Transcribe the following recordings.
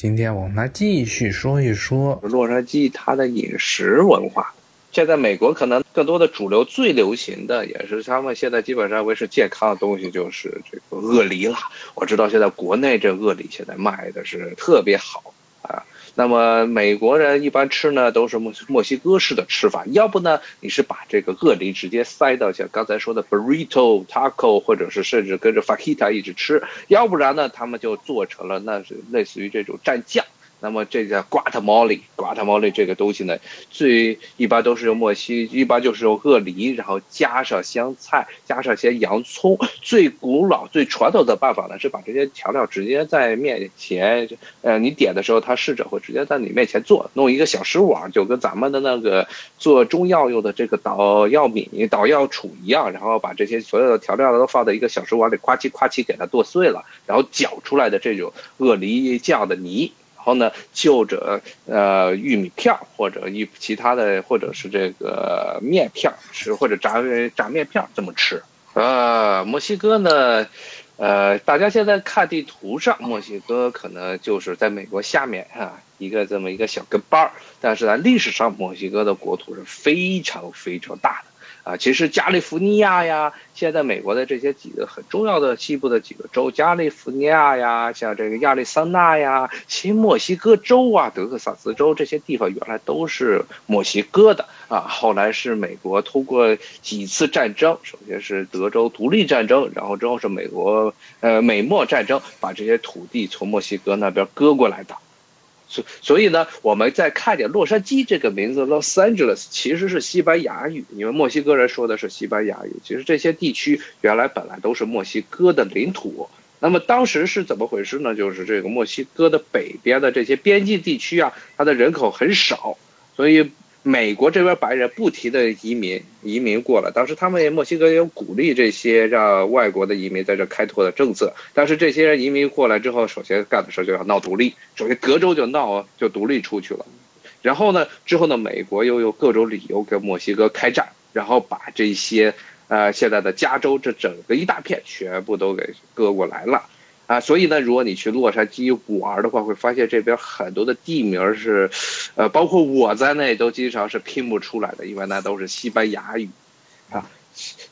今天我们来继续说一说洛杉矶它的饮食文化。现在美国可能更多的主流最流行的，也是他们现在基本上维持健康的东西，就是这个鳄梨了。我知道现在国内这鳄梨现在卖的是特别好啊。那么美国人一般吃呢，都是墨墨西哥式的吃法，要不呢，你是把这个鳄梨直接塞到像刚才说的 burrito、taco，或者是甚至跟着 fajita 一起吃，要不然呢，他们就做成了那是类似于这种蘸酱。那么这叫 guacamole，guacamole 这个东西呢，最一般都是用墨西，一般就是用鳄梨，然后加上香菜，加上些洋葱。最古老、最传统的办法呢，是把这些调料直接在面前，呃，你点的时候，他侍者会直接在你面前做，弄一个小食碗，就跟咱们的那个做中药用的这个捣药米、捣药杵一样，然后把这些所有的调料都放在一个小食碗里，夸叽夸叽给它剁碎了，然后搅出来的这种鳄梨酱的泥。然后呢，就着呃玉米片或者一其他的，或者是这个面片吃，或者炸炸面片这么吃。呃，墨西哥呢，呃，大家现在看地图上，墨西哥可能就是在美国下面啊一个这么一个小跟班儿，但是在历史上，墨西哥的国土是非常非常大的。啊，其实加利福尼亚呀，现在美国的这些几个很重要的西部的几个州，加利福尼亚呀，像这个亚利桑那呀、新墨西哥州啊、德克萨斯州这些地方，原来都是墨西哥的啊。后来是美国通过几次战争，首先是德州独立战争，然后之后是美国呃美墨战争，把这些土地从墨西哥那边割过来的。所所以呢，我们在看见洛杉矶这个名字 Los Angeles 其实是西班牙语，因为墨西哥人说的是西班牙语。其实这些地区原来本来都是墨西哥的领土。那么当时是怎么回事呢？就是这个墨西哥的北边的这些边境地区啊，它的人口很少，所以。美国这边白人不停的移民移民过来，当时他们墨西哥也有鼓励这些让外国的移民在这开拓的政策，但是这些人移民过来之后，首先干的事就要闹独立，首先德州就闹就独立出去了，然后呢之后呢美国又有各种理由跟墨西哥开战，然后把这些呃现在的加州这整个一大片全部都给割过来了。啊，所以呢，如果你去洛杉矶玩的话，会发现这边很多的地名是，呃，包括我在内都经常是拼不出来的，因为那都是西班牙语，啊，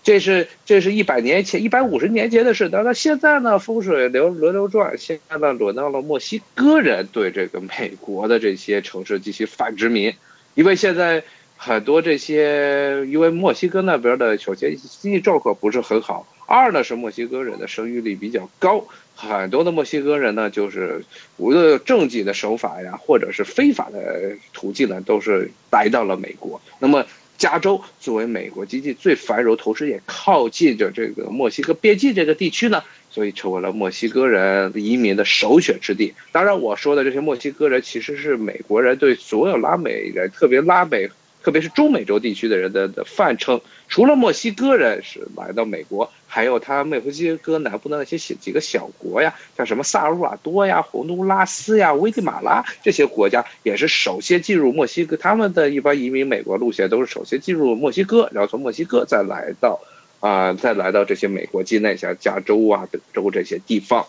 这是这是一百年前、一百五十年前的事。但是现在呢，风水流轮流转，现在呢轮到了墨西哥人对这个美国的这些城市进行反殖民，因为现在很多这些，因为墨西哥那边的首先经济状况不是很好，二呢是墨西哥人的生育率比较高。很多的墨西哥人呢，就是无论正经的手法呀，或者是非法的途径呢，都是来到了美国。那么，加州作为美国经济最繁荣，同时也靠近着这个墨西哥边境这个地区呢，所以成为了墨西哥人移民的首选之地。当然，我说的这些墨西哥人，其实是美国人对所有拉美人，特别拉美。特别是中美洲地区的人的的泛称，除了墨西哥人是来到美国，还有他墨西哥南部的那些几几个小国呀，像什么萨尔瓦多呀、洪都拉斯呀、危地马拉这些国家，也是首先进入墨西哥。他们的一般移民美国路线都是首先进入墨西哥，然后从墨西哥再来到啊，再来到这些美国境内，像加州啊、德州这些地方。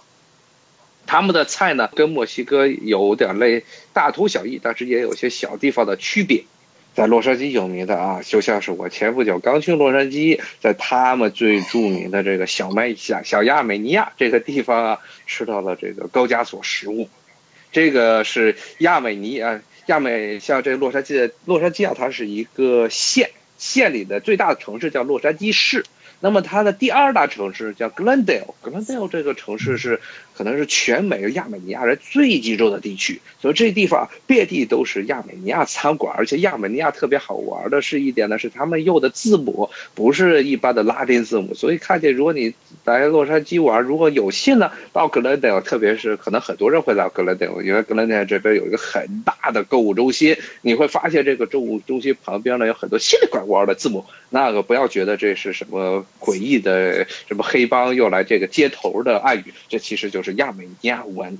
他们的菜呢，跟墨西哥有点类，大同小异，但是也有些小地方的区别。在洛杉矶有名的啊，就像是我前不久刚去洛杉矶，在他们最著名的这个小麦小小亚美尼亚这个地方啊，吃到了这个高加索食物。这个是亚美尼亚亚美，像这个洛杉矶，洛杉矶啊，它是一个县，县里的最大的城市叫洛杉矶市。那么它的第二大城市叫 Glendale，Glendale 这个城市是可能是全美亚美尼亚人最集中的地区，所以这地方遍地都是亚美尼亚餐馆，而且亚美尼亚特别好玩的是一点呢，是他们用的字母不是一般的拉丁字母，所以看见如果你来洛杉矶玩，如果有幸呢到格兰德特别是可能很多人会到格兰德因为格兰德这边有一个很大的购物中心，你会发现这个购物中心旁边呢有很多稀里拐弯的字母，那个不要觉得这是什么。诡异的什么黑帮又来这个接头的暗语，这其实就是是亚美尼亚文，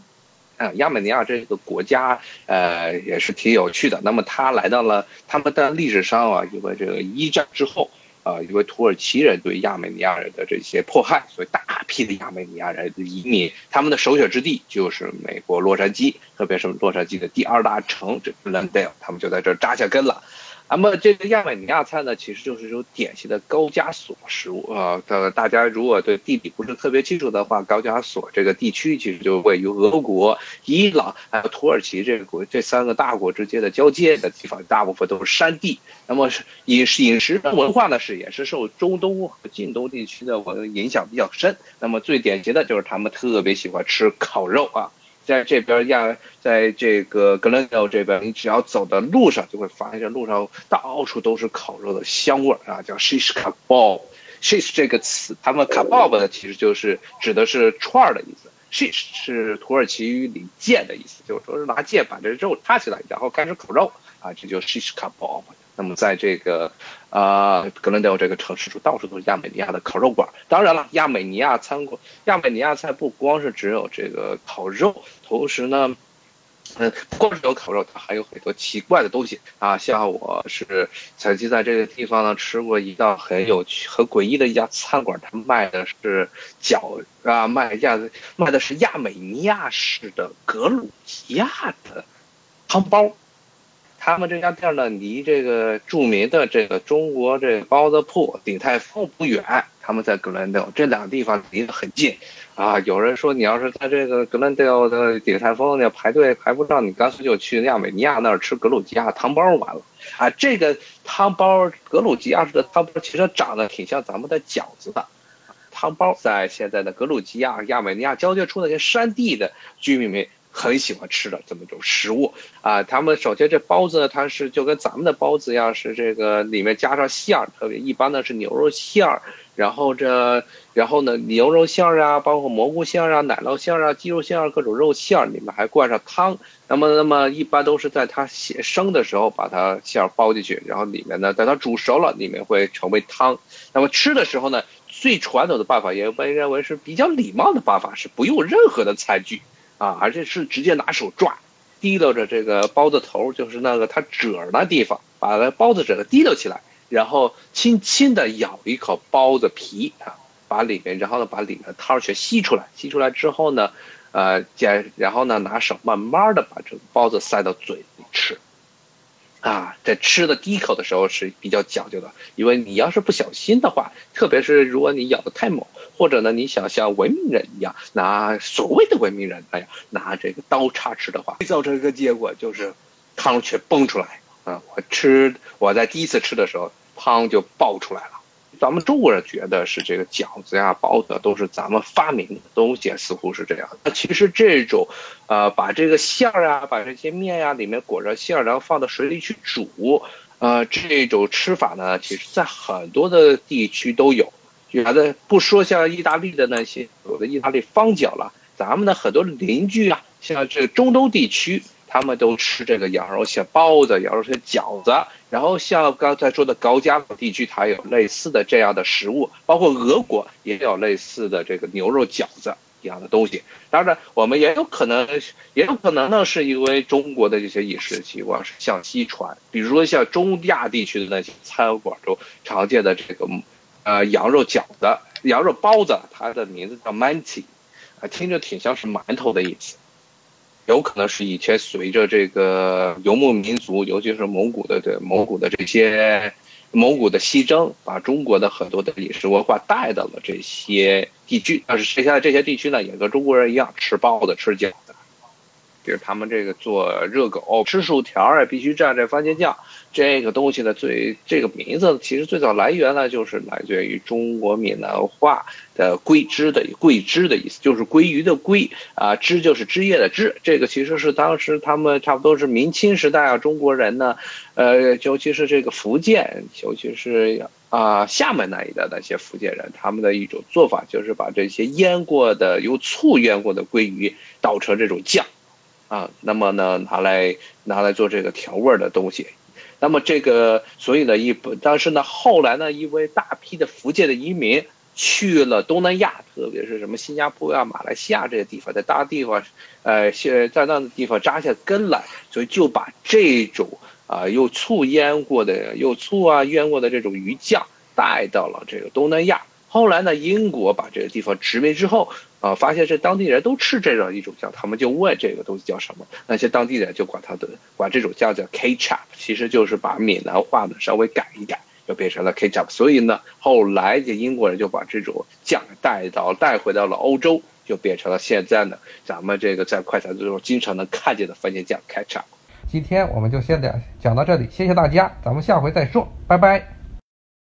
啊，亚美尼亚这个国家呃也是挺有趣的。那么他来到了他们的历史上啊，因为这个一战之后啊，因为土耳其人对亚美尼亚人的这些迫害，所以大批的亚美尼亚人移民，他们的首选之地就是美国洛杉矶，特别是洛杉矶的第二大城这 Glendale，他们就在这扎下根了。那么这个亚美尼亚菜呢，其实就是一种典型的高加索食物啊。呃，大家如果对地理不是特别清楚的话，高加索这个地区其实就位于俄国、伊朗还有土耳其这个国这三个大国之间的交界的地方，大部分都是山地。那么饮食饮食文化呢是也是受中东和近东地区的文影响比较深。那么最典型的就是他们特别喜欢吃烤肉啊。在这边亚，在这个格伦德这边，你只要走的路上，就会发现路上到处都是烤肉的香味儿啊，叫 shish kebab。shish 这个词，他们 kebab 呢，其实就是指的是串儿的意思。shish 是土耳其语里剑的意思，就是说是拿剑把这肉插起来，然后开始烤肉啊，这就 shish kebab。那么在这个，呃，格伦德这个城市处，到处都是亚美尼亚的烤肉馆。当然了，亚美尼亚餐馆、亚美尼亚菜不光是只有这个烤肉，同时呢，嗯，不光是有烤肉，它还有很多奇怪的东西啊。像我是曾经在这个地方呢吃过一道很有趣、很诡异的一家餐馆，它卖的是饺啊，卖亚卖的是亚美尼亚式的格鲁吉亚的汤包。他们这家店呢，离这个著名的这个中国这包子铺鼎泰丰不远。他们在格兰德这两个地方离得很近啊。有人说，你要是在这个格兰德的鼎泰丰要排队排不上，你干脆就去亚美尼亚那儿吃格鲁吉亚汤包完了啊。这个汤包格鲁吉亚式的汤包其实长得挺像咱们的饺子的。汤包在现在的格鲁吉亚亚美尼亚交界处那些山地的居民们。很喜欢吃的这么一种食物啊，他们首先这包子呢，它是就跟咱们的包子一样，是这个里面加上馅儿，特别一般的是牛肉馅儿，然后这然后呢牛肉馅儿啊，包括蘑菇馅儿啊、奶酪馅儿啊、鸡肉馅儿各种肉馅儿，里面还灌上汤。那么那么一般都是在它写生的时候把它馅儿包进去，然后里面呢等它煮熟了，里面会成为汤。那么吃的时候呢，最传统的办法也被认为是比较礼貌的办法，是不用任何的餐具。啊，而且是直接拿手抓，提溜着这个包子头，就是那个它褶那地方，把那包子褶子提溜起来，然后轻轻的咬一口包子皮啊，把里面，然后呢把里面的汤全吸出来，吸出来之后呢，呃，捡然后呢拿手慢慢的把这个包子塞到嘴里吃。啊，在吃的第一口的时候是比较讲究的，因为你要是不小心的话，特别是如果你咬的太猛，或者呢你想像文明人一样拿所谓的文明人，哎呀，拿这个刀叉吃的话，会造成一个结果就是汤全崩出来啊！我吃我在第一次吃的时候，汤就爆出来了。咱们中国人觉得是这个饺子呀、包子都是咱们发明的东西，似乎是这样。那其实这种，呃，把这个馅儿啊，把这些面呀里面裹着馅儿，然后放到水里去煮，呃，这种吃法呢，其实在很多的地区都有。有的不说像意大利的那些，有的意大利方饺了，咱们的很多邻居啊，像这中东地区。他们都吃这个羊肉馅包子、羊肉馅饺子，然后像刚才说的高加索地区，它有类似的这样的食物，包括俄国也有类似的这个牛肉饺子一样的东西。当然，我们也有可能，也有可能呢，是因为中国的这些饮食习惯是向西传，比如说像中亚地区的那些餐馆中常见的这个，呃，羊肉饺子、羊肉包子，它的名字叫 manti，啊，听着挺像是馒头的意思。有可能是以前随着这个游牧民族，尤其是蒙古的这蒙古的这些蒙古的西征，把中国的很多的饮食文化带到了这些地区。但是剩下的这些地区呢，也跟中国人一样吃包子、吃饺。比如他们这个做热狗、吃薯条啊，必须蘸这番茄酱。这个东西呢，最这个名字其实最早来源呢，就是来源于中国闽南话的“桂枝”的“桂枝”的意思，就是鲑鱼的“鲑”啊，“枝”就是枝叶的“枝”。这个其实是当时他们差不多是明清时代啊，中国人呢，呃，尤其是这个福建，尤其是啊厦门那一带那些福建人，他们的一种做法就是把这些腌过的、用醋腌过的鲑鱼捣成这种酱，啊，那么呢拿来拿来做这个调味儿的东西。那么这个，所以呢，一但是呢，后来呢，因为大批的福建的移民去了东南亚，特别是什么新加坡啊、马来西亚这些地方，在大地方，呃，现在那的地方扎下根来，所以就把这种啊用醋腌过的、用醋啊腌过的这种鱼酱，带到了这个东南亚。后来呢，英国把这个地方殖民之后，啊，发现这当地人都吃这样一种酱，他们就问这个东西叫什么，那些当地人就管它的管这种酱叫 ketchup，其实就是把闽南话呢稍微改一改，就变成了 ketchup。所以呢，后来这英国人就把这种酱带到带回到了欧洲，就变成了现在呢咱们这个在快餐之中经常能看见的番茄酱 ketchup。今天我们就先讲讲到这里，谢谢大家，咱们下回再说，拜拜。